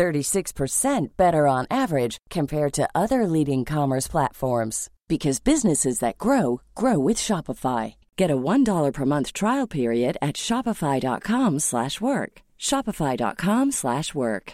36% better on average compared to other leading commerce platforms because businesses that grow grow with Shopify. Get a $1 per month trial period at shopify.com/work. shopify.com/work.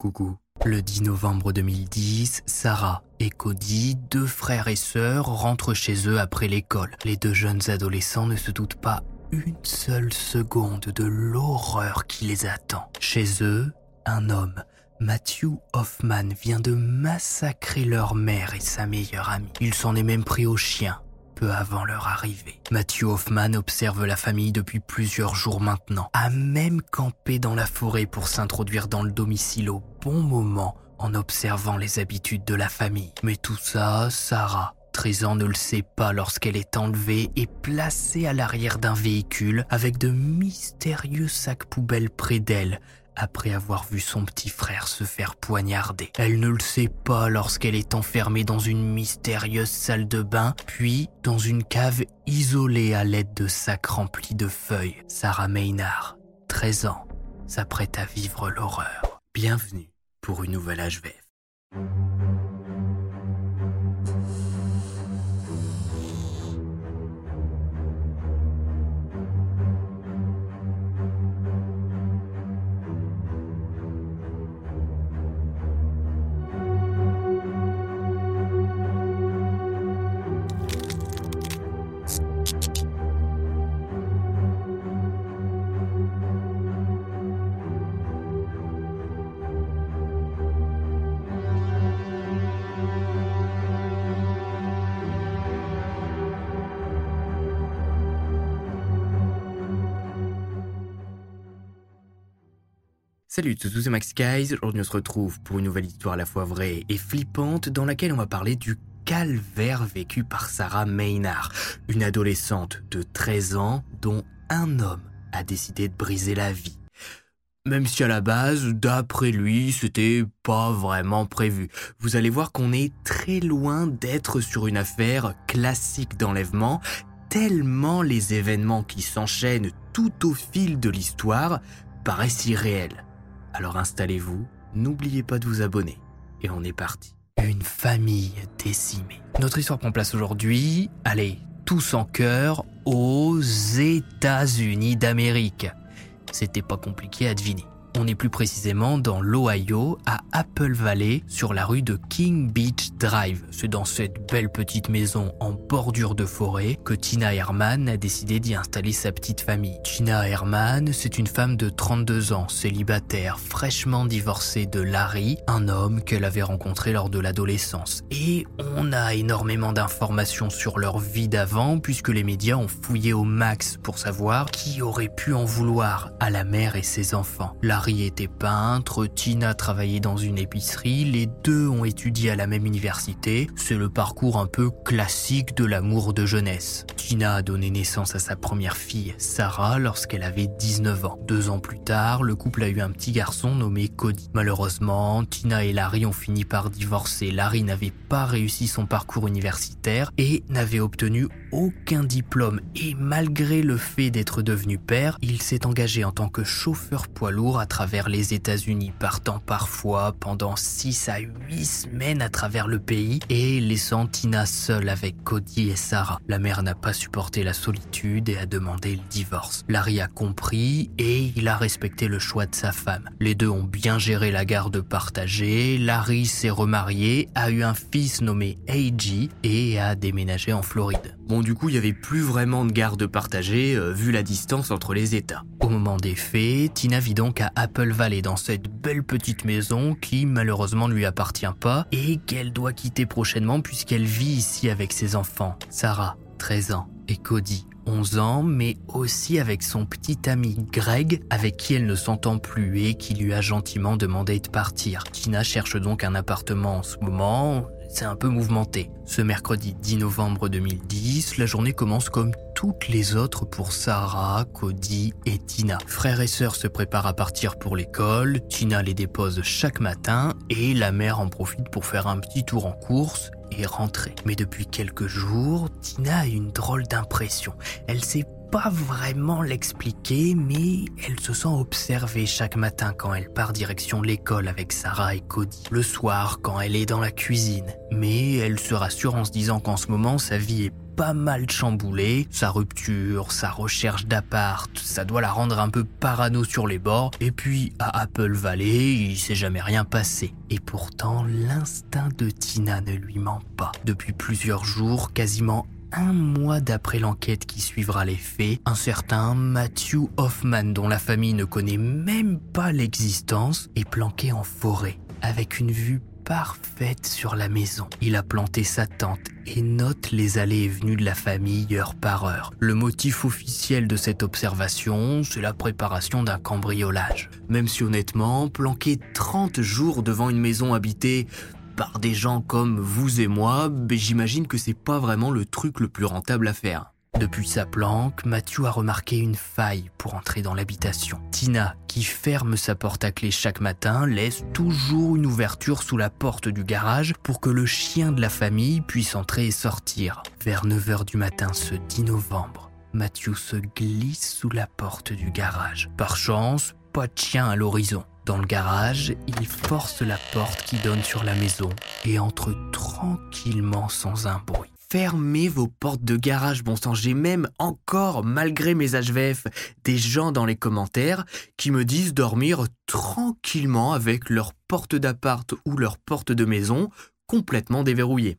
Coucou. Le 10 novembre 2010, Sarah et Cody, deux frères et sœurs, rentrent chez eux après l'école. Les deux jeunes adolescents ne se doutent pas une seule seconde de l'horreur qui les attend. Chez eux, un homme, Matthew Hoffman, vient de massacrer leur mère et sa meilleure amie. Il s'en est même pris au chien peu avant leur arrivée. Matthew Hoffman observe la famille depuis plusieurs jours maintenant, a même campé dans la forêt pour s'introduire dans le domicile au bon moment en observant les habitudes de la famille. Mais tout ça, Sarah, 13 ans, ne le sait pas lorsqu'elle est enlevée et placée à l'arrière d'un véhicule avec de mystérieux sacs poubelles près d'elle, après avoir vu son petit frère se faire poignarder. Elle ne le sait pas lorsqu'elle est enfermée dans une mystérieuse salle de bain, puis dans une cave isolée à l'aide de sacs remplis de feuilles. Sarah Maynard, 13 ans, s'apprête à vivre l'horreur. Bienvenue pour une nouvelle HVF. Salut tous, c'est Max Guys. Aujourd'hui, on se retrouve pour une nouvelle histoire à la fois vraie et flippante dans laquelle on va parler du calvaire vécu par Sarah Maynard, une adolescente de 13 ans dont un homme a décidé de briser la vie. Même si à la base, d'après lui, c'était pas vraiment prévu. Vous allez voir qu'on est très loin d'être sur une affaire classique d'enlèvement, tellement les événements qui s'enchaînent tout au fil de l'histoire paraissent irréels. Alors installez-vous, n'oubliez pas de vous abonner. Et on est parti. Une famille décimée. Notre histoire prend place aujourd'hui, allez, tous en cœur, aux États-Unis d'Amérique. C'était pas compliqué à deviner. On est plus précisément dans l'Ohio, à Apple Valley, sur la rue de King Beach Drive. C'est dans cette belle petite maison en bordure de forêt que Tina Herman a décidé d'y installer sa petite famille. Tina Herman, c'est une femme de 32 ans, célibataire, fraîchement divorcée de Larry, un homme qu'elle avait rencontré lors de l'adolescence. Et on a énormément d'informations sur leur vie d'avant, puisque les médias ont fouillé au max pour savoir qui aurait pu en vouloir à la mère et ses enfants. Harry était peintre, Tina travaillait dans une épicerie, les deux ont étudié à la même université. C'est le parcours un peu classique de l'amour de jeunesse. Tina a donné naissance à sa première fille, Sarah, lorsqu'elle avait 19 ans. Deux ans plus tard, le couple a eu un petit garçon nommé Cody. Malheureusement, Tina et Larry ont fini par divorcer. Larry n'avait pas réussi son parcours universitaire et n'avait obtenu aucun diplôme. Et malgré le fait d'être devenu père, il s'est engagé en tant que chauffeur poids lourd travers les États-Unis, partant parfois pendant 6 à 8 semaines à travers le pays et laissant Tina seule avec Cody et Sarah. La mère n'a pas supporté la solitude et a demandé le divorce. Larry a compris et il a respecté le choix de sa femme. Les deux ont bien géré la garde partagée, Larry s'est remarié, a eu un fils nommé A.G. et a déménagé en Floride. Bon du coup il n'y avait plus vraiment de garde partagée euh, vu la distance entre les États. Au moment des faits, Tina vit donc à Apple Valley dans cette belle petite maison qui malheureusement ne lui appartient pas et qu'elle doit quitter prochainement puisqu'elle vit ici avec ses enfants. Sarah, 13 ans, et Cody, 11 ans, mais aussi avec son petit ami Greg, avec qui elle ne s'entend plus et qui lui a gentiment demandé de partir. Tina cherche donc un appartement en ce moment, c'est un peu mouvementé. Ce mercredi 10 novembre 2010, la journée commence comme toutes les autres pour Sarah, Cody et Tina. Frères et sœurs se préparent à partir pour l'école, Tina les dépose chaque matin et la mère en profite pour faire un petit tour en course et rentrer. Mais depuis quelques jours, Tina a une drôle d'impression. Elle sait pas vraiment l'expliquer, mais elle se sent observée chaque matin quand elle part direction l'école avec Sarah et Cody. Le soir, quand elle est dans la cuisine. Mais elle se rassure en se disant qu'en ce moment, sa vie est pas mal chamboulée. Sa rupture, sa recherche d'appart, ça doit la rendre un peu parano sur les bords. Et puis, à Apple Valley, il s'est jamais rien passé. Et pourtant, l'instinct de Tina ne lui ment pas. Depuis plusieurs jours, quasiment un mois d'après l'enquête qui suivra les faits, un certain Matthew Hoffman, dont la famille ne connaît même pas l'existence, est planqué en forêt, avec une vue parfaite sur la maison. Il a planté sa tente et note les allées et venues de la famille heure par heure. Le motif officiel de cette observation, c'est la préparation d'un cambriolage. Même si honnêtement, planquer 30 jours devant une maison habitée par des gens comme vous et moi, j'imagine que c'est pas vraiment le truc le plus rentable à faire. Depuis sa planque, Mathieu a remarqué une faille pour entrer dans l'habitation. Tina, qui ferme sa porte à clé chaque matin, laisse toujours une ouverture sous la porte du garage pour que le chien de la famille puisse entrer et sortir. Vers 9h du matin ce 10 novembre, Mathieu se glisse sous la porte du garage. Par chance, pas de chien à l'horizon. Dans le garage, il force la porte qui donne sur la maison et entre tranquillement sans un bruit. Fermez vos portes de garage, bon sang. J'ai même encore, malgré mes HVF, des gens dans les commentaires qui me disent dormir tranquillement avec leur porte d'appart ou leur porte de maison complètement déverrouillée.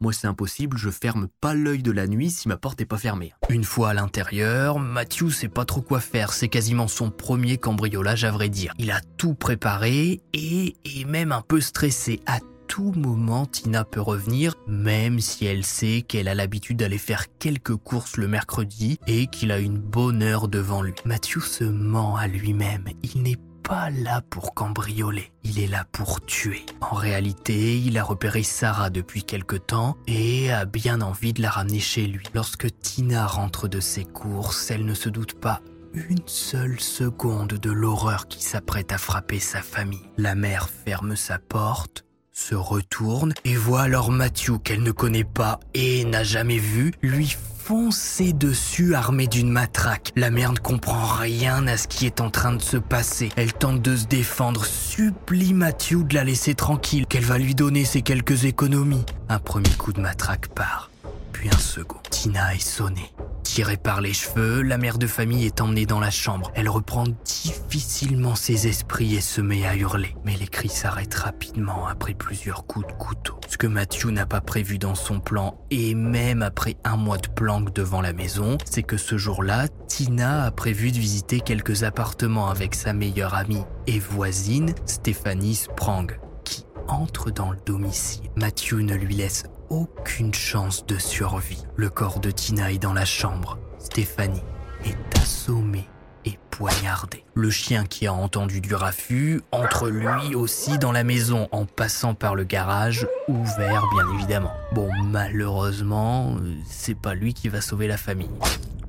Moi, c'est impossible, je ferme pas l'œil de la nuit si ma porte est pas fermée. Une fois à l'intérieur, Matthew sait pas trop quoi faire, c'est quasiment son premier cambriolage à vrai dire. Il a tout préparé et est même un peu stressé. À tout moment, Tina peut revenir, même si elle sait qu'elle a l'habitude d'aller faire quelques courses le mercredi et qu'il a une bonne heure devant lui. Matthew se ment à lui-même. Il n'est pas là pour cambrioler, il est là pour tuer. En réalité, il a repéré Sarah depuis quelque temps et a bien envie de la ramener chez lui. Lorsque Tina rentre de ses courses, elle ne se doute pas une seule seconde de l'horreur qui s'apprête à frapper sa famille. La mère ferme sa porte, se retourne et voit alors Matthew qu'elle ne connaît pas et n'a jamais vu lui foncer dessus armé d'une matraque. La mère ne comprend rien à ce qui est en train de se passer. Elle tente de se défendre, supplie Matthew de la laisser tranquille, qu'elle va lui donner ses quelques économies. Un premier coup de matraque part, puis un second. Tina est sonnée. Tirée par les cheveux, la mère de famille est emmenée dans la chambre. Elle reprend difficilement ses esprits et se met à hurler. Mais les cris s'arrêtent rapidement après plusieurs coups de couteau. Ce que Matthew n'a pas prévu dans son plan, et même après un mois de planque devant la maison, c'est que ce jour-là, Tina a prévu de visiter quelques appartements avec sa meilleure amie et voisine, Stéphanie Sprang, qui entre dans le domicile. Matthew ne lui laisse aucune chance de survie. Le corps de Tina est dans la chambre. Stéphanie est assommée et poignardée. Le chien qui a entendu du raffut entre lui aussi dans la maison en passant par le garage, ouvert bien évidemment. Bon, malheureusement, c'est pas lui qui va sauver la famille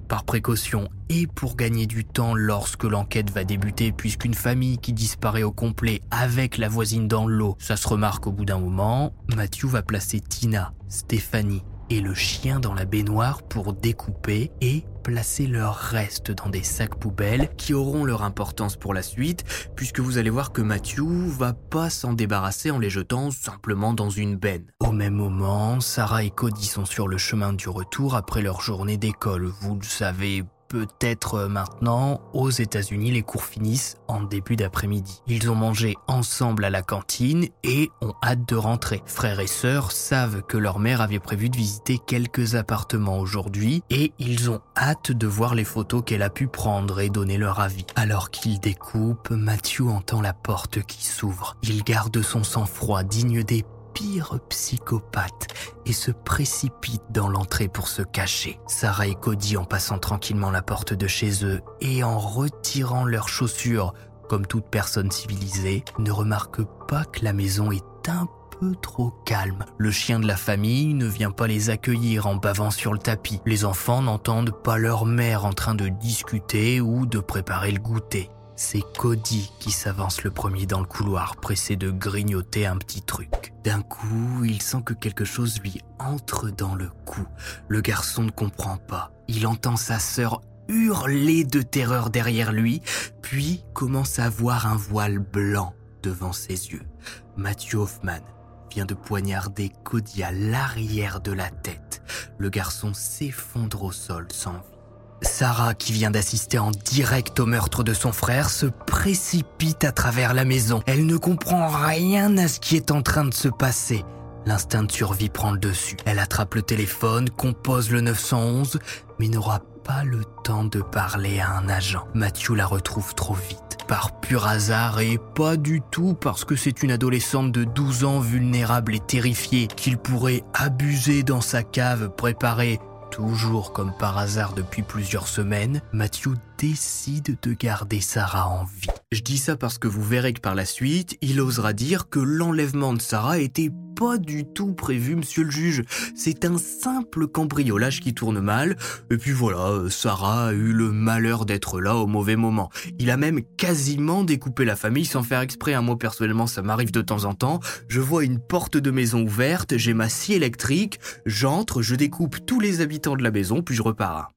par précaution et pour gagner du temps lorsque l'enquête va débuter puisqu'une famille qui disparaît au complet avec la voisine dans l'eau, ça se remarque au bout d'un moment, Matthew va placer Tina, Stéphanie et le chien dans la baignoire pour découper et placer leurs restes dans des sacs poubelles qui auront leur importance pour la suite, puisque vous allez voir que Matthew va pas s'en débarrasser en les jetant simplement dans une benne. Au même moment, Sarah et Cody sont sur le chemin du retour après leur journée d'école. Vous le savez peut-être euh, maintenant, aux États-Unis, les cours finissent en début d'après-midi. Ils ont mangé ensemble à la cantine et ont hâte de rentrer. Frères et sœurs savent que leur mère avait prévu de visiter quelques appartements aujourd'hui et ils ont hâte de voir les photos qu'elle a pu prendre et donner leur avis. Alors qu'ils découpent, Matthew entend la porte qui s'ouvre. Il garde son sang-froid digne des pire psychopathes et se précipitent dans l'entrée pour se cacher. Sarah et Cody, en passant tranquillement la porte de chez eux et en retirant leurs chaussures, comme toute personne civilisée, ne remarquent pas que la maison est un peu trop calme. Le chien de la famille ne vient pas les accueillir en bavant sur le tapis. Les enfants n'entendent pas leur mère en train de discuter ou de préparer le goûter. C'est Cody qui s'avance le premier dans le couloir, pressé de grignoter un petit truc. D'un coup, il sent que quelque chose lui entre dans le cou. Le garçon ne comprend pas. Il entend sa sœur hurler de terreur derrière lui, puis commence à voir un voile blanc devant ses yeux. Matthew Hoffman vient de poignarder Cody à l'arrière de la tête. Le garçon s'effondre au sol sans vie. Sarah, qui vient d'assister en direct au meurtre de son frère, se précipite à travers la maison. Elle ne comprend rien à ce qui est en train de se passer. L'instinct de survie prend le dessus. Elle attrape le téléphone, compose le 911, mais n'aura pas le temps de parler à un agent. Mathieu la retrouve trop vite par pur hasard et pas du tout parce que c'est une adolescente de 12 ans vulnérable et terrifiée qu'il pourrait abuser dans sa cave préparée toujours comme par hasard depuis plusieurs semaines, Matthew décide de garder Sarah en vie. Je dis ça parce que vous verrez que par la suite, il osera dire que l'enlèvement de Sarah était pas du tout prévu, monsieur le juge. C'est un simple cambriolage qui tourne mal. Et puis voilà, Sarah a eu le malheur d'être là au mauvais moment. Il a même quasiment découpé la famille sans faire exprès. Un mot personnellement, ça m'arrive de temps en temps. Je vois une porte de maison ouverte, j'ai ma scie électrique, j'entre, je découpe tous les habitants de la maison, puis je repars.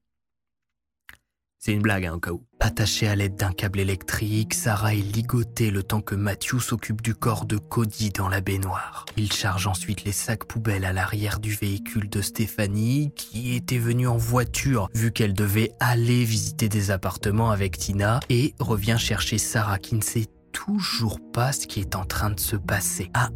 C'est une blague, hein, au cas où. Attachée à l'aide d'un câble électrique, Sarah est ligotée le temps que Matthew s'occupe du corps de Cody dans la baignoire. Il charge ensuite les sacs poubelles à l'arrière du véhicule de Stéphanie, qui était venue en voiture, vu qu'elle devait aller visiter des appartements avec Tina, et revient chercher Sarah, qui ne sait toujours pas ce qui est en train de se passer. À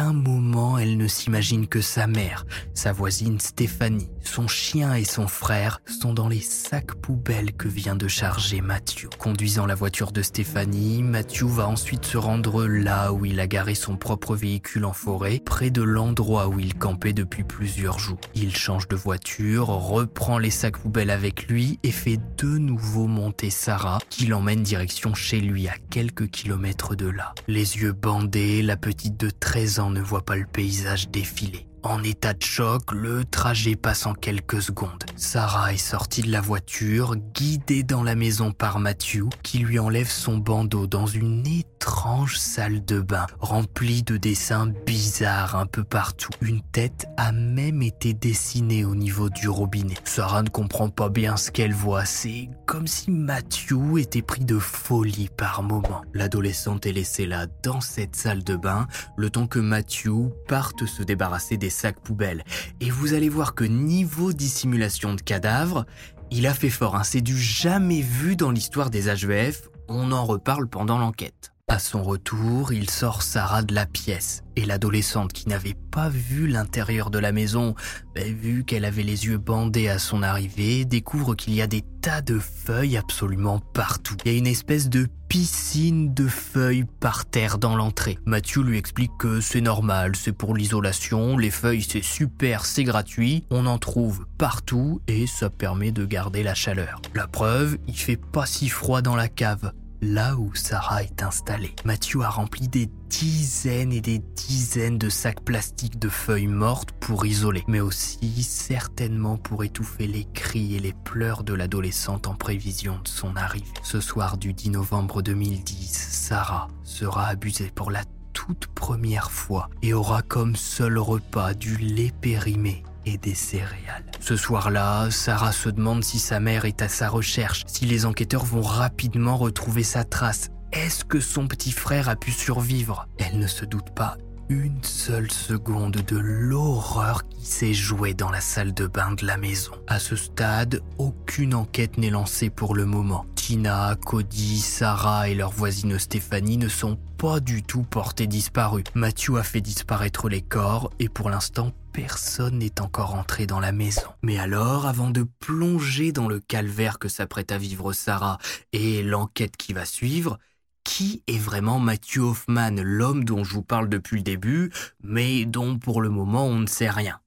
moment elle ne s'imagine que sa mère, sa voisine Stéphanie, son chien et son frère sont dans les sacs poubelles que vient de charger Mathieu. Conduisant la voiture de Stéphanie, Mathieu va ensuite se rendre là où il a garé son propre véhicule en forêt, près de l'endroit où il campait depuis plusieurs jours. Il change de voiture, reprend les sacs poubelles avec lui et fait de nouveau monter Sarah, qui l'emmène direction chez lui à quelques kilomètres de là. Les yeux bandés, la petite de 13 ans ne voit pas le paysage défiler. En état de choc, le trajet passe en quelques secondes. Sarah est sortie de la voiture, guidée dans la maison par Matthew, qui lui enlève son bandeau dans une étrange salle de bain, remplie de dessins bizarres un peu partout. Une tête a même été dessinée au niveau du robinet. Sarah ne comprend pas bien ce qu'elle voit, c'est comme si Matthew était pris de folie par moment. L'adolescente est laissée là, dans cette salle de bain, le temps que Matthew parte se débarrasser des sacs poubelles. Et vous allez voir que niveau dissimulation de cadavres, il a fait fort. Hein. C'est du jamais vu dans l'histoire des HVF. On en reparle pendant l'enquête. À son retour, il sort Sarah de la pièce et l'adolescente qui n'avait pas vu l'intérieur de la maison, ben, vu qu'elle avait les yeux bandés à son arrivée, découvre qu'il y a des tas de feuilles absolument partout. Il y a une espèce de piscine de feuilles par terre dans l'entrée. Mathieu lui explique que c'est normal, c'est pour l'isolation, les feuilles c'est super, c'est gratuit, on en trouve partout et ça permet de garder la chaleur. La preuve, il fait pas si froid dans la cave là où Sarah est installée. Mathieu a rempli des dizaines et des dizaines de sacs plastiques de feuilles mortes pour isoler, mais aussi certainement pour étouffer les cris et les pleurs de l'adolescente en prévision de son arrivée. Ce soir du 10 novembre 2010, Sarah sera abusée pour la toute première fois et aura comme seul repas du lait périmé et des céréales. Ce soir-là, Sarah se demande si sa mère est à sa recherche, si les enquêteurs vont rapidement retrouver sa trace. Est-ce que son petit frère a pu survivre? Elle ne se doute pas une seule seconde de l'horreur qui s'est jouée dans la salle de bain de la maison. À ce stade, aucune enquête n'est lancée pour le moment. Tina, Cody, Sarah et leur voisine Stéphanie ne sont du tout portés disparus. Mathieu a fait disparaître les corps et pour l'instant personne n'est encore entré dans la maison. Mais alors, avant de plonger dans le calvaire que s'apprête à vivre Sarah et l'enquête qui va suivre, qui est vraiment Matthew Hoffman, l'homme dont je vous parle depuis le début, mais dont pour le moment on ne sait rien?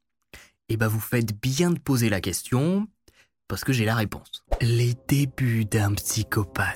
Eh ben vous faites bien de poser la question, parce que j'ai la réponse. Les débuts d'un psychopathe.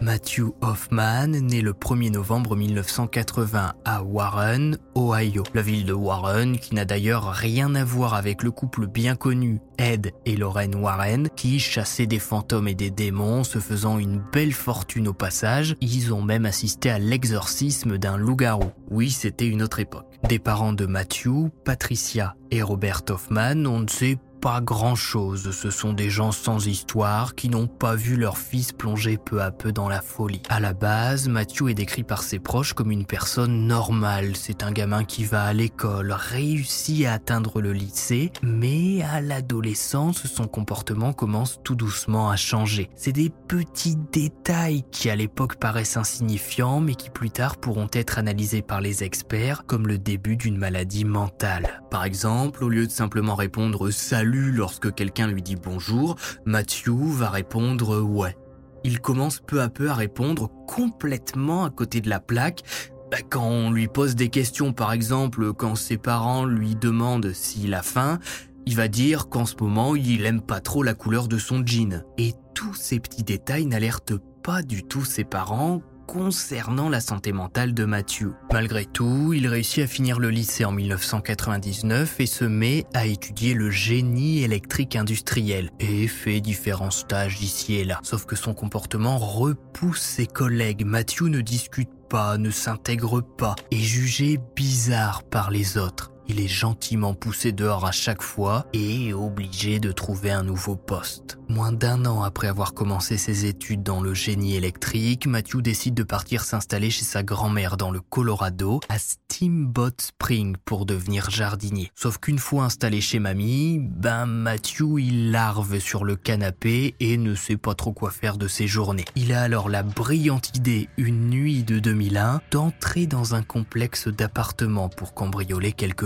Matthew Hoffman naît le 1er novembre 1980 à Warren, Ohio. La ville de Warren, qui n'a d'ailleurs rien à voir avec le couple bien connu Ed et Lorraine Warren, qui chassaient des fantômes et des démons, se faisant une belle fortune au passage. Ils ont même assisté à l'exorcisme d'un loup-garou. Oui, c'était une autre époque. Des parents de Matthew, Patricia et Robert Hoffman, on ne sait pas grand-chose. Ce sont des gens sans histoire qui n'ont pas vu leur fils plonger peu à peu dans la folie. À la base, Matthew est décrit par ses proches comme une personne normale. C'est un gamin qui va à l'école, réussit à atteindre le lycée, mais à l'adolescence, son comportement commence tout doucement à changer. C'est des petits détails qui à l'époque paraissent insignifiants, mais qui plus tard pourront être analysés par les experts comme le début d'une maladie mentale. Par exemple, au lieu de simplement répondre salut lorsque quelqu'un lui dit bonjour, Matthew va répondre ouais. Il commence peu à peu à répondre complètement à côté de la plaque. Bah, quand on lui pose des questions, par exemple, quand ses parents lui demandent s'il a faim, il va dire qu'en ce moment, il aime pas trop la couleur de son jean. Et tous ces petits détails n'alertent pas du tout ses parents concernant la santé mentale de Matthew. Malgré tout, il réussit à finir le lycée en 1999 et se met à étudier le génie électrique industriel et fait différents stages ici et là. Sauf que son comportement repousse ses collègues. Matthew ne discute pas, ne s'intègre pas, est jugé bizarre par les autres. Il est gentiment poussé dehors à chaque fois et obligé de trouver un nouveau poste. Moins d'un an après avoir commencé ses études dans le génie électrique, Matthew décide de partir s'installer chez sa grand-mère dans le Colorado, à Steamboat Spring, pour devenir jardinier. Sauf qu'une fois installé chez mamie, ben Matthew il larve sur le canapé et ne sait pas trop quoi faire de ses journées. Il a alors la brillante idée, une nuit de 2001, d'entrer dans un complexe d'appartements pour cambrioler quelques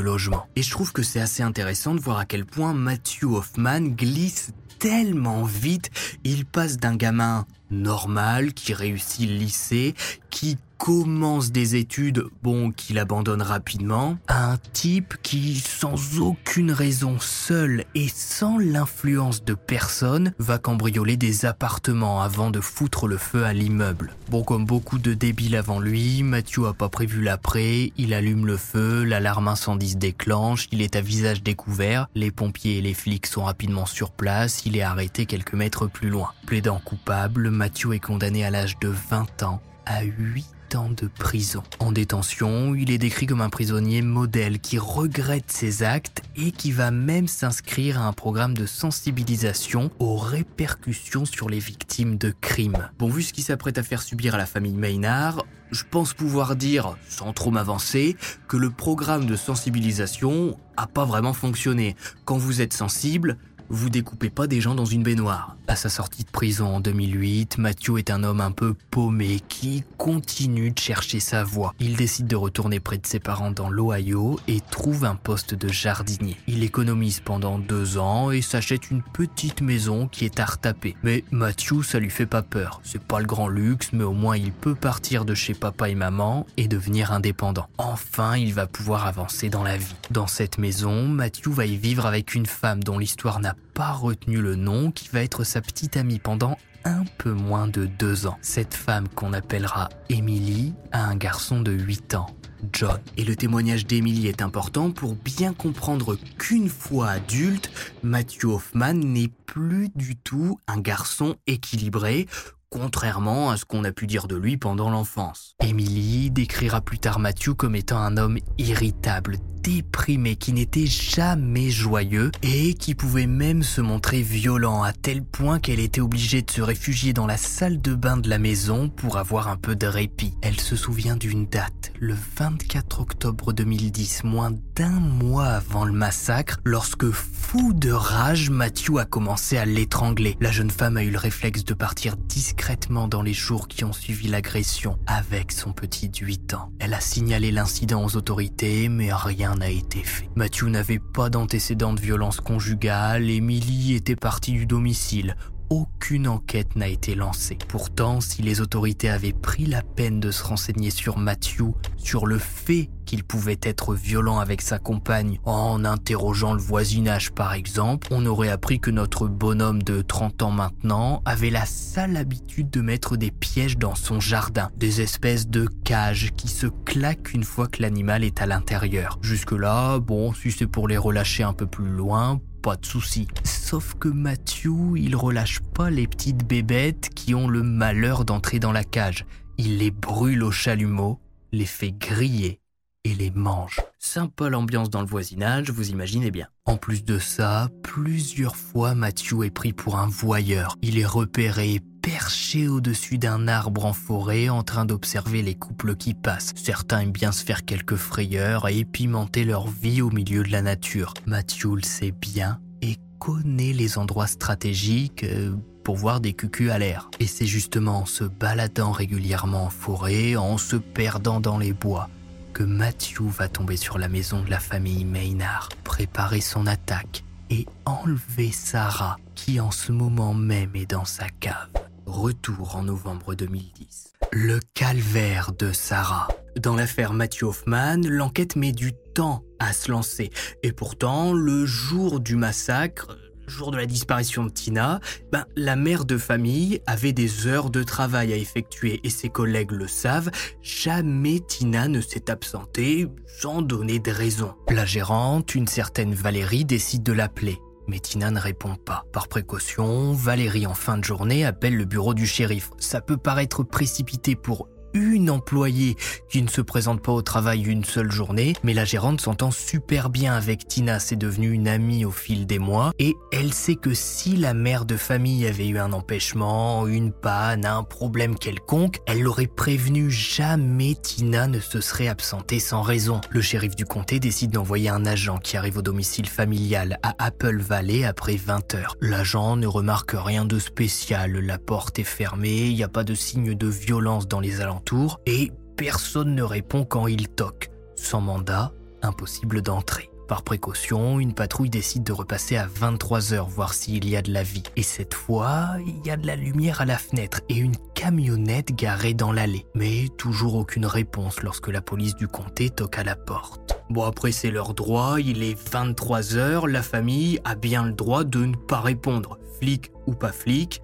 et je trouve que c'est assez intéressant de voir à quel point Matthew Hoffman glisse tellement vite. Il passe d'un gamin normal qui réussit le lycée, qui commence des études, bon, qu'il abandonne rapidement, un type qui, sans aucune raison, seul et sans l'influence de personne, va cambrioler des appartements avant de foutre le feu à l'immeuble. Bon, comme beaucoup de débiles avant lui, Matthew a pas prévu l'après, il allume le feu, l'alarme incendie se déclenche, il est à visage découvert, les pompiers et les flics sont rapidement sur place, il est arrêté quelques mètres plus loin. Plaidant coupable, Matthew est condamné à l'âge de 20 ans à 8 ans de prison. En détention, il est décrit comme un prisonnier modèle qui regrette ses actes et qui va même s'inscrire à un programme de sensibilisation aux répercussions sur les victimes de crimes. Bon, vu ce qu'il s'apprête à faire subir à la famille Maynard, je pense pouvoir dire, sans trop m'avancer, que le programme de sensibilisation a pas vraiment fonctionné. Quand vous êtes sensible, vous découpez pas des gens dans une baignoire. À sa sortie de prison en 2008, Matthew est un homme un peu paumé qui continue de chercher sa voie. Il décide de retourner près de ses parents dans l'Ohio et trouve un poste de jardinier. Il économise pendant deux ans et s'achète une petite maison qui est à retaper. Mais Matthew, ça lui fait pas peur. C'est pas le grand luxe, mais au moins il peut partir de chez papa et maman et devenir indépendant. Enfin, il va pouvoir avancer dans la vie. Dans cette maison, Matthew va y vivre avec une femme dont l'histoire n'a pas retenu le nom, qui va être sa petite amie pendant un peu moins de deux ans. Cette femme qu'on appellera Emily a un garçon de 8 ans. John. Et le témoignage d'Emily est important pour bien comprendre qu'une fois adulte, Matthew Hoffman n'est plus du tout un garçon équilibré, contrairement à ce qu'on a pu dire de lui pendant l'enfance. Emily décrira plus tard Matthew comme étant un homme irritable, déprimé, qui n'était jamais joyeux et qui pouvait même se montrer violent à tel point qu'elle était obligée de se réfugier dans la salle de bain de la maison pour avoir un peu de répit. Elle se souvient d'une date, le 24 octobre 2010, moins d'un mois avant le massacre, lorsque fou de rage, Matthew a commencé à l'étrangler. La jeune femme a eu le réflexe de partir discrètement dans les jours qui ont suivi l'agression avec son petit de 8 ans. Elle a signalé l'incident aux autorités, mais rien n'a été fait. Matthew n'avait pas d'antécédents de violence conjugale, Emily était partie du domicile aucune enquête n'a été lancée. Pourtant, si les autorités avaient pris la peine de se renseigner sur Matthew, sur le fait qu'il pouvait être violent avec sa compagne en interrogeant le voisinage par exemple, on aurait appris que notre bonhomme de 30 ans maintenant avait la sale habitude de mettre des pièges dans son jardin, des espèces de cages qui se claquent une fois que l'animal est à l'intérieur. Jusque-là, bon, si c'est pour les relâcher un peu plus loin, pas de souci. Sauf que Matthew, il relâche pas les petites bébêtes qui ont le malheur d'entrer dans la cage. Il les brûle au chalumeau, les fait griller et les mange. Sympa l'ambiance dans le voisinage, vous imaginez bien. En plus de ça, plusieurs fois Matthew est pris pour un voyeur. Il est repéré perché au-dessus d'un arbre en forêt en train d'observer les couples qui passent. Certains aiment bien se faire quelques frayeurs et pimenter leur vie au milieu de la nature. Matthew le sait bien et connaît les endroits stratégiques euh, pour voir des cucus à l'air. Et c'est justement en se baladant régulièrement en forêt, en se perdant dans les bois, que Matthew va tomber sur la maison de la famille Maynard, préparer son attaque et enlever Sarah, qui en ce moment même est dans sa cave. Retour en novembre 2010. Le calvaire de Sarah. Dans l'affaire Matthew Hoffman, l'enquête met du temps à se lancer. Et pourtant, le jour du massacre, le jour de la disparition de Tina, ben, la mère de famille avait des heures de travail à effectuer et ses collègues le savent, jamais Tina ne s'est absentée sans donner de raison. La gérante, une certaine Valérie, décide de l'appeler mais Tina ne répond pas. Par précaution, Valérie en fin de journée appelle le bureau du shérif. Ça peut paraître précipité pour une employée qui ne se présente pas au travail une seule journée, mais la gérante s'entend super bien avec Tina, c'est devenu une amie au fil des mois, et elle sait que si la mère de famille avait eu un empêchement, une panne, un problème quelconque, elle l'aurait prévenu, jamais Tina ne se serait absentée sans raison. Le shérif du comté décide d'envoyer un agent qui arrive au domicile familial à Apple Valley après 20 heures. L'agent ne remarque rien de spécial, la porte est fermée, il n'y a pas de signe de violence dans les alentours et personne ne répond quand il toque. Sans mandat, impossible d'entrer. Par précaution, une patrouille décide de repasser à 23h voir s'il y a de la vie. Et cette fois, il y a de la lumière à la fenêtre et une camionnette garée dans l'allée. Mais toujours aucune réponse lorsque la police du comté toque à la porte. Bon après c'est leur droit, il est 23h, la famille a bien le droit de ne pas répondre. Flic ou pas flic,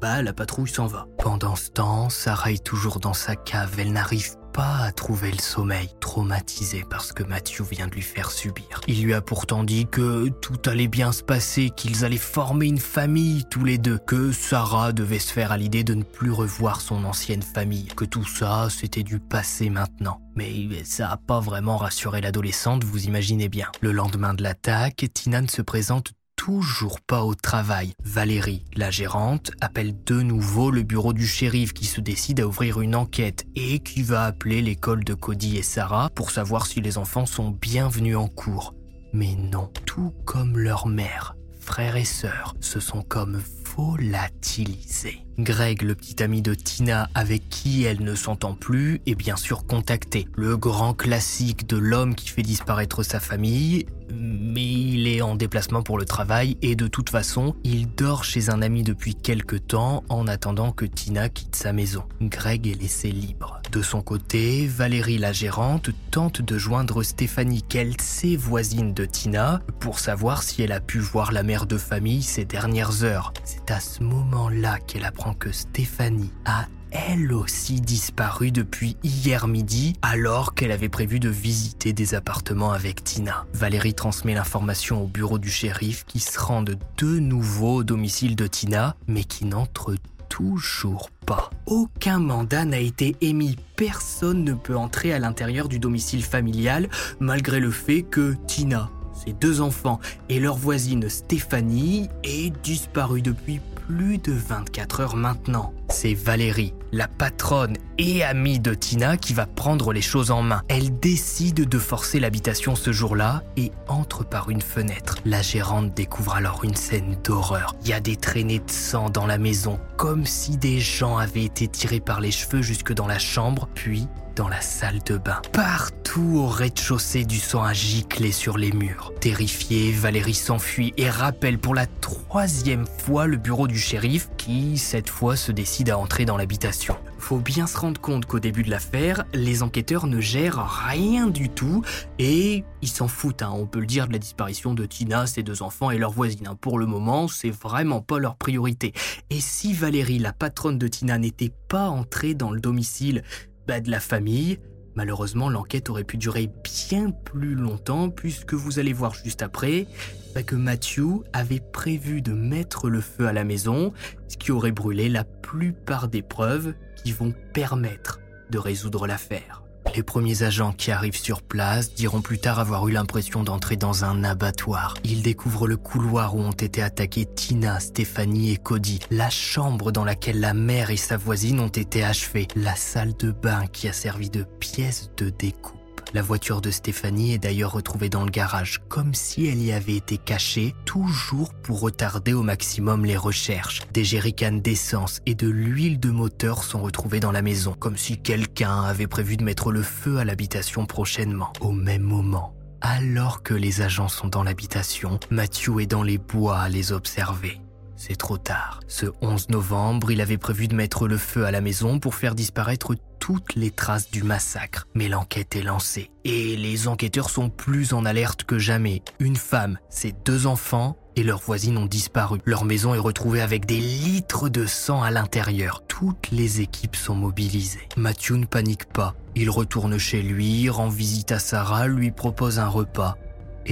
bah la patrouille s'en va. Pendant ce temps, Sarah est toujours dans sa cave, elle n'arrive pas à trouver le sommeil, traumatisée par ce que Matthew vient de lui faire subir. Il lui a pourtant dit que tout allait bien se passer, qu'ils allaient former une famille tous les deux, que Sarah devait se faire à l'idée de ne plus revoir son ancienne famille, que tout ça c'était du passé maintenant. Mais ça a pas vraiment rassuré l'adolescente, vous imaginez bien. Le lendemain de l'attaque, Tina ne se présente toujours pas au travail. Valérie, la gérante, appelle de nouveau le bureau du shérif qui se décide à ouvrir une enquête et qui va appeler l'école de Cody et Sarah pour savoir si les enfants sont bienvenus en cours. Mais non, tout comme leur mère, frères et sœurs se sont comme volatilisés. Greg, le petit ami de Tina avec qui elle ne s'entend plus, est bien sûr contacté. Le grand classique de l'homme qui fait disparaître sa famille, mais il est en déplacement pour le travail et de toute façon, il dort chez un ami depuis quelque temps en attendant que Tina quitte sa maison. Greg est laissé libre. De son côté, Valérie la gérante tente de joindre Stéphanie sait voisine de Tina pour savoir si elle a pu voir la mère de famille ces dernières heures. C'est à ce moment-là qu'elle apprend que Stéphanie a elle aussi disparu depuis hier midi alors qu'elle avait prévu de visiter des appartements avec Tina. Valérie transmet l'information au bureau du shérif qui se rendent de nouveau au domicile de Tina mais qui n'entre toujours pas. Aucun mandat n'a été émis. Personne ne peut entrer à l'intérieur du domicile familial malgré le fait que Tina, ses deux enfants et leur voisine Stéphanie aient disparu depuis plus de 24 heures maintenant. C'est Valérie, la patronne et amie de Tina, qui va prendre les choses en main. Elle décide de forcer l'habitation ce jour-là et entre par une fenêtre. La gérante découvre alors une scène d'horreur. Il y a des traînées de sang dans la maison, comme si des gens avaient été tirés par les cheveux jusque dans la chambre, puis la salle de bain. Partout au rez-de-chaussée du sang a giclé sur les murs. Terrifiée, Valérie s'enfuit et rappelle pour la troisième fois le bureau du shérif qui, cette fois, se décide à entrer dans l'habitation. Faut bien se rendre compte qu'au début de l'affaire, les enquêteurs ne gèrent rien du tout et ils s'en foutent, hein. on peut le dire, de la disparition de Tina, ses deux enfants et leur voisine. Hein. Pour le moment, c'est vraiment pas leur priorité. Et si Valérie, la patronne de Tina, n'était pas entrée dans le domicile de la famille. Malheureusement, l'enquête aurait pu durer bien plus longtemps puisque vous allez voir juste après bah, que Matthew avait prévu de mettre le feu à la maison, ce qui aurait brûlé la plupart des preuves qui vont permettre de résoudre l'affaire. Les premiers agents qui arrivent sur place diront plus tard avoir eu l'impression d'entrer dans un abattoir. Ils découvrent le couloir où ont été attaqués Tina, Stéphanie et Cody, la chambre dans laquelle la mère et sa voisine ont été achevées, la salle de bain qui a servi de pièce de découpe. La voiture de Stéphanie est d'ailleurs retrouvée dans le garage, comme si elle y avait été cachée, toujours pour retarder au maximum les recherches. Des jerrycans d'essence et de l'huile de moteur sont retrouvés dans la maison, comme si quelqu'un avait prévu de mettre le feu à l'habitation prochainement. Au même moment, alors que les agents sont dans l'habitation, Matthew est dans les bois à les observer. C'est trop tard. Ce 11 novembre, il avait prévu de mettre le feu à la maison pour faire disparaître toutes les traces du massacre. Mais l'enquête est lancée et les enquêteurs sont plus en alerte que jamais. Une femme, ses deux enfants et leurs voisines ont disparu. Leur maison est retrouvée avec des litres de sang à l'intérieur. Toutes les équipes sont mobilisées. Matthew ne panique pas. Il retourne chez lui, rend visite à Sarah, lui propose un repas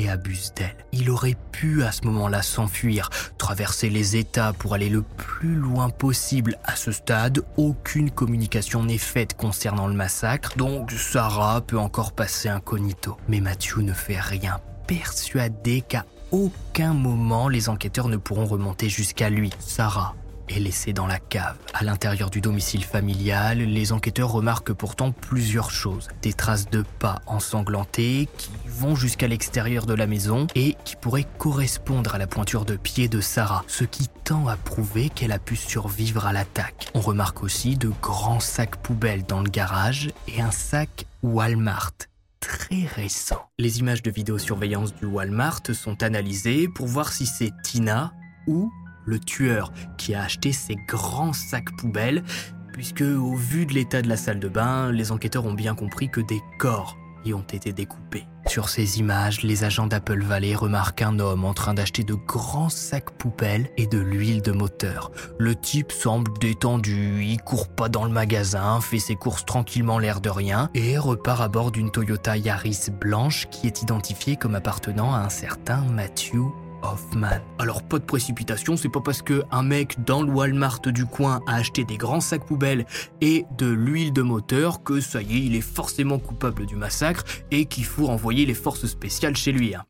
abuse d'elle. Il aurait pu à ce moment-là s'enfuir, traverser les États pour aller le plus loin possible. À ce stade, aucune communication n'est faite concernant le massacre, donc Sarah peut encore passer incognito. Mais Matthew ne fait rien, persuadé qu'à aucun moment les enquêteurs ne pourront remonter jusqu'à lui. Sarah est laissé dans la cave. À l'intérieur du domicile familial, les enquêteurs remarquent pourtant plusieurs choses. Des traces de pas ensanglantés qui vont jusqu'à l'extérieur de la maison et qui pourraient correspondre à la pointure de pied de Sarah, ce qui tend à prouver qu'elle a pu survivre à l'attaque. On remarque aussi de grands sacs poubelles dans le garage et un sac Walmart très récent. Les images de vidéosurveillance du Walmart sont analysées pour voir si c'est Tina ou le tueur qui a acheté ces grands sacs poubelles, puisque au vu de l'état de la salle de bain, les enquêteurs ont bien compris que des corps y ont été découpés. Sur ces images, les agents d'Apple Valley remarquent un homme en train d'acheter de grands sacs poubelles et de l'huile de moteur. Le type semble détendu, il court pas dans le magasin, fait ses courses tranquillement l'air de rien et repart à bord d'une Toyota Yaris blanche qui est identifiée comme appartenant à un certain Matthew Alors pas de précipitation, c'est pas parce que un mec dans le Walmart du coin a acheté des grands sacs poubelles et de l'huile de moteur que ça y est, il est forcément coupable du massacre et qu'il faut envoyer les forces spéciales chez lui. Hein.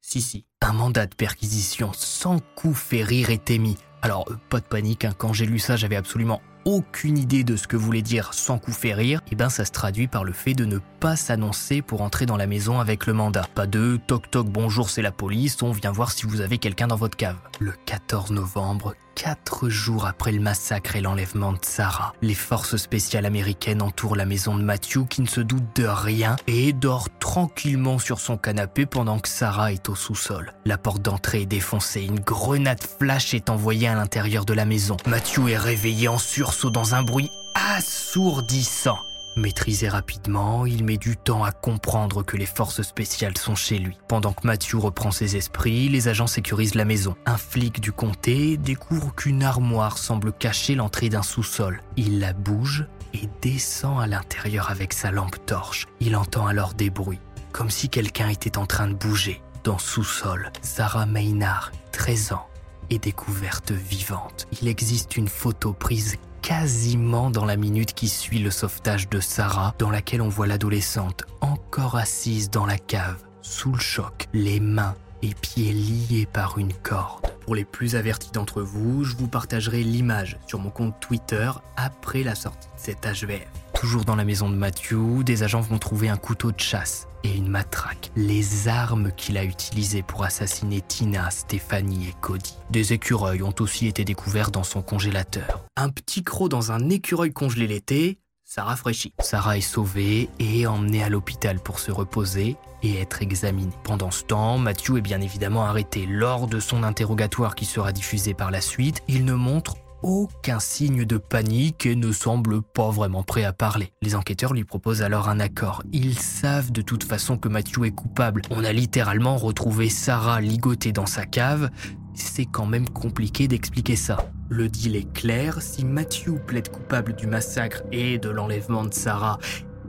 Si si, un mandat de perquisition sans coup fait rire est émis. Alors euh, pas de panique, hein. quand j'ai lu ça j'avais absolument aucune idée de ce que voulait dire sans coup fait rire, et eh ben ça se traduit par le fait de ne pas s'annoncer pour entrer dans la maison avec le mandat. Pas de toc toc bonjour c'est la police, on vient voir si vous avez quelqu'un dans votre cave. Le 14 novembre, quatre jours après le massacre et l'enlèvement de Sarah, les forces spéciales américaines entourent la maison de Matthew qui ne se doute de rien et dort tranquillement sur son canapé pendant que Sarah est au sous-sol. La porte d'entrée est défoncée, une grenade flash est envoyée à l'intérieur de la maison. Matthew est réveillé en sursaut dans un bruit assourdissant. Maîtrisé rapidement, il met du temps à comprendre que les forces spéciales sont chez lui. Pendant que Matthew reprend ses esprits, les agents sécurisent la maison. Un flic du comté découvre qu'une armoire semble cacher l'entrée d'un sous-sol. Il la bouge et descend à l'intérieur avec sa lampe torche. Il entend alors des bruits, comme si quelqu'un était en train de bouger. Dans sous-sol, Sarah Maynard, 13 ans, est découverte vivante. Il existe une photo prise quasiment dans la minute qui suit le sauvetage de Sarah, dans laquelle on voit l'adolescente encore assise dans la cave, sous le choc, les mains et pieds liés par une corde. Pour les plus avertis d'entre vous, je vous partagerai l'image sur mon compte Twitter après la sortie de cet HVF. Toujours dans la maison de Matthew, des agents vont trouver un couteau de chasse une matraque, les armes qu'il a utilisées pour assassiner Tina, Stéphanie et Cody. Des écureuils ont aussi été découverts dans son congélateur. Un petit croc dans un écureuil congelé l'été, ça rafraîchit. Sarah est sauvée et emmenée à l'hôpital pour se reposer et être examinée. Pendant ce temps, Matthew est bien évidemment arrêté. Lors de son interrogatoire qui sera diffusé par la suite, il ne montre aucun signe de panique et ne semble pas vraiment prêt à parler. Les enquêteurs lui proposent alors un accord. Ils savent de toute façon que Matthew est coupable. On a littéralement retrouvé Sarah ligotée dans sa cave. C'est quand même compliqué d'expliquer ça. Le deal est clair, si Matthew plaide coupable du massacre et de l'enlèvement de Sarah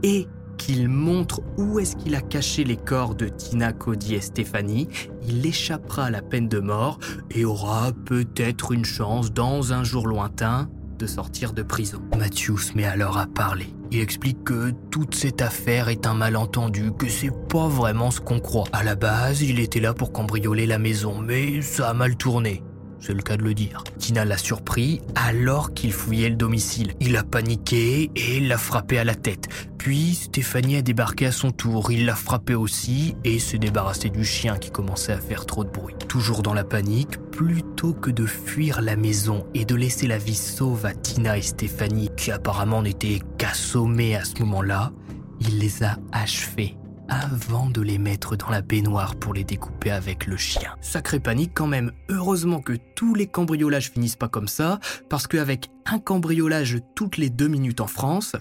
et qu'il montre où est-ce qu'il a caché les corps de Tina, Cody et Stéphanie, il échappera à la peine de mort et aura peut-être une chance dans un jour lointain de sortir de prison. Matthew se met alors à parler. Il explique que toute cette affaire est un malentendu, que c'est pas vraiment ce qu'on croit. À la base, il était là pour cambrioler la maison, mais ça a mal tourné c'est le cas de le dire. Tina l'a surpris alors qu'il fouillait le domicile. Il a paniqué et l'a frappé à la tête. Puis Stéphanie a débarqué à son tour. Il l'a frappé aussi et s'est débarrassé du chien qui commençait à faire trop de bruit. Toujours dans la panique, plutôt que de fuir la maison et de laisser la vie sauve à Tina et Stéphanie, qui apparemment n'étaient qu'assommées à ce moment-là, il les a achevés avant de les mettre dans la baignoire pour les découper avec le chien. Sacré panique quand même. Heureusement que tous les cambriolages finissent pas comme ça, parce qu'avec un cambriolage toutes les deux minutes en France,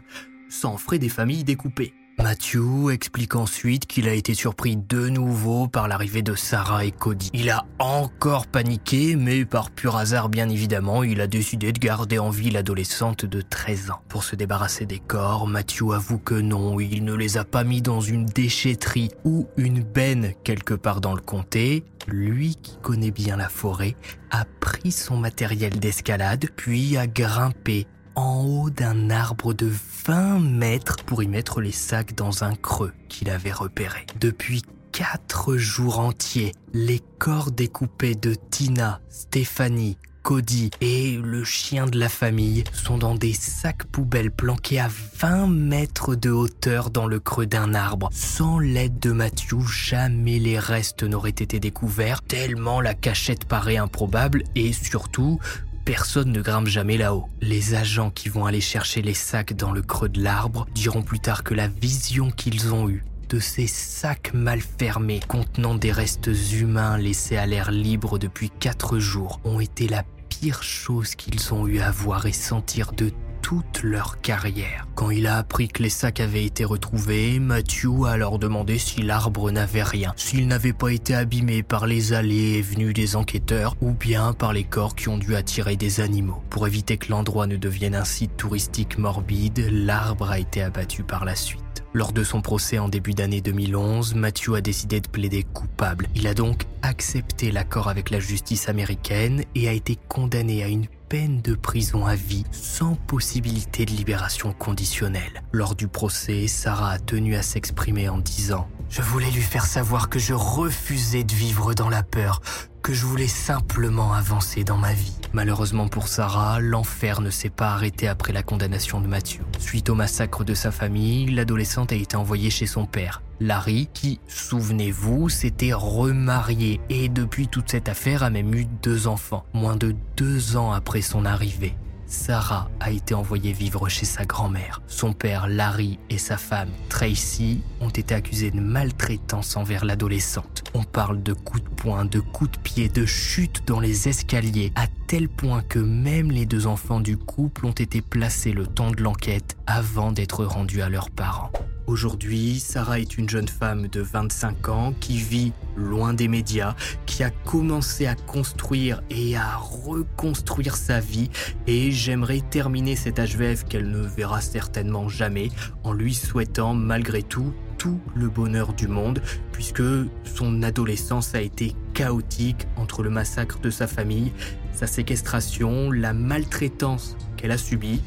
ça en ferait des familles découpées. Matthew explique ensuite qu'il a été surpris de nouveau par l'arrivée de Sarah et Cody. Il a encore paniqué, mais par pur hasard bien évidemment, il a décidé de garder en vie l'adolescente de 13 ans. Pour se débarrasser des corps, Matthew avoue que non, il ne les a pas mis dans une déchetterie ou une benne quelque part dans le comté. Lui qui connaît bien la forêt, a pris son matériel d'escalade, puis a grimpé en haut d'un arbre de 20 mètres pour y mettre les sacs dans un creux qu'il avait repéré. Depuis quatre jours entiers, les corps découpés de Tina, Stéphanie, Cody et le chien de la famille sont dans des sacs poubelles planqués à 20 mètres de hauteur dans le creux d'un arbre. Sans l'aide de Matthew, jamais les restes n'auraient été découverts, tellement la cachette paraît improbable et surtout personne ne grimpe jamais là-haut. Les agents qui vont aller chercher les sacs dans le creux de l'arbre diront plus tard que la vision qu'ils ont eue de ces sacs mal fermés contenant des restes humains laissés à l'air libre depuis quatre jours ont été la pire chose qu'ils ont eu à voir et sentir de toute leur carrière. Quand il a appris que les sacs avaient été retrouvés, Matthew a alors demandé si l'arbre n'avait rien, s'il n'avait pas été abîmé par les allées et venues des enquêteurs ou bien par les corps qui ont dû attirer des animaux. Pour éviter que l'endroit ne devienne un site touristique morbide, l'arbre a été abattu par la suite. Lors de son procès en début d'année 2011, Matthew a décidé de plaider coupable. Il a donc accepté l'accord avec la justice américaine et a été condamné à une peine de prison à vie sans possibilité de libération conditionnelle. Lors du procès, Sarah a tenu à s'exprimer en disant ⁇ Je voulais lui faire savoir que je refusais de vivre dans la peur, que je voulais simplement avancer dans ma vie. Malheureusement pour Sarah, l'enfer ne s'est pas arrêté après la condamnation de Mathieu. Suite au massacre de sa famille, l'adolescente a été envoyée chez son père. Larry, qui, souvenez-vous, s'était remarié et depuis toute cette affaire a même eu deux enfants, moins de deux ans après son arrivée. Sarah a été envoyée vivre chez sa grand-mère. Son père Larry et sa femme Tracy ont été accusés de maltraitance envers l'adolescente. On parle de coups de poing, de coups de pied, de chutes dans les escaliers, à tel point que même les deux enfants du couple ont été placés le temps de l'enquête avant d'être rendus à leurs parents. Aujourd'hui, Sarah est une jeune femme de 25 ans qui vit loin des médias, qui a commencé à construire et à reconstruire sa vie et j'aimerais terminer cet HVF qu'elle ne verra certainement jamais en lui souhaitant malgré tout tout le bonheur du monde puisque son adolescence a été chaotique entre le massacre de sa famille, sa séquestration, la maltraitance qu'elle a subie.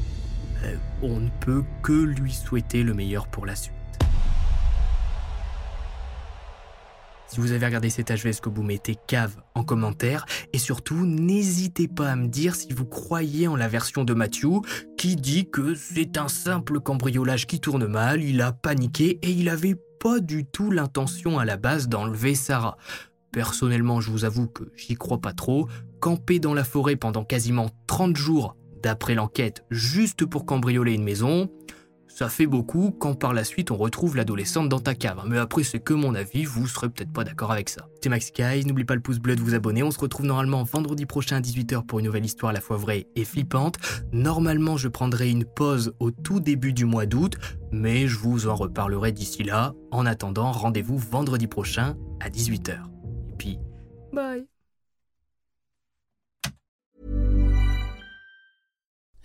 Euh, on ne peut que lui souhaiter le meilleur pour la suite. Si vous avez regardé cet HVS que vous mettez cave en commentaire et surtout n'hésitez pas à me dire si vous croyez en la version de Matthew qui dit que c'est un simple cambriolage qui tourne mal, il a paniqué et il avait pas du tout l'intention à la base d'enlever Sarah. Personnellement, je vous avoue que j'y crois pas trop. Camper dans la forêt pendant quasiment 30 jours d'après l'enquête juste pour cambrioler une maison, ça fait beaucoup quand par la suite on retrouve l'adolescente dans ta cave. Hein. Mais après, c'est que mon avis, vous serez peut-être pas d'accord avec ça. C'est Max Guys, n'oublie pas le pouce bleu de vous abonner. On se retrouve normalement vendredi prochain à 18h pour une nouvelle histoire à la fois vraie et flippante. Normalement, je prendrai une pause au tout début du mois d'août, mais je vous en reparlerai d'ici là. En attendant, rendez-vous vendredi prochain à 18h. Et puis, bye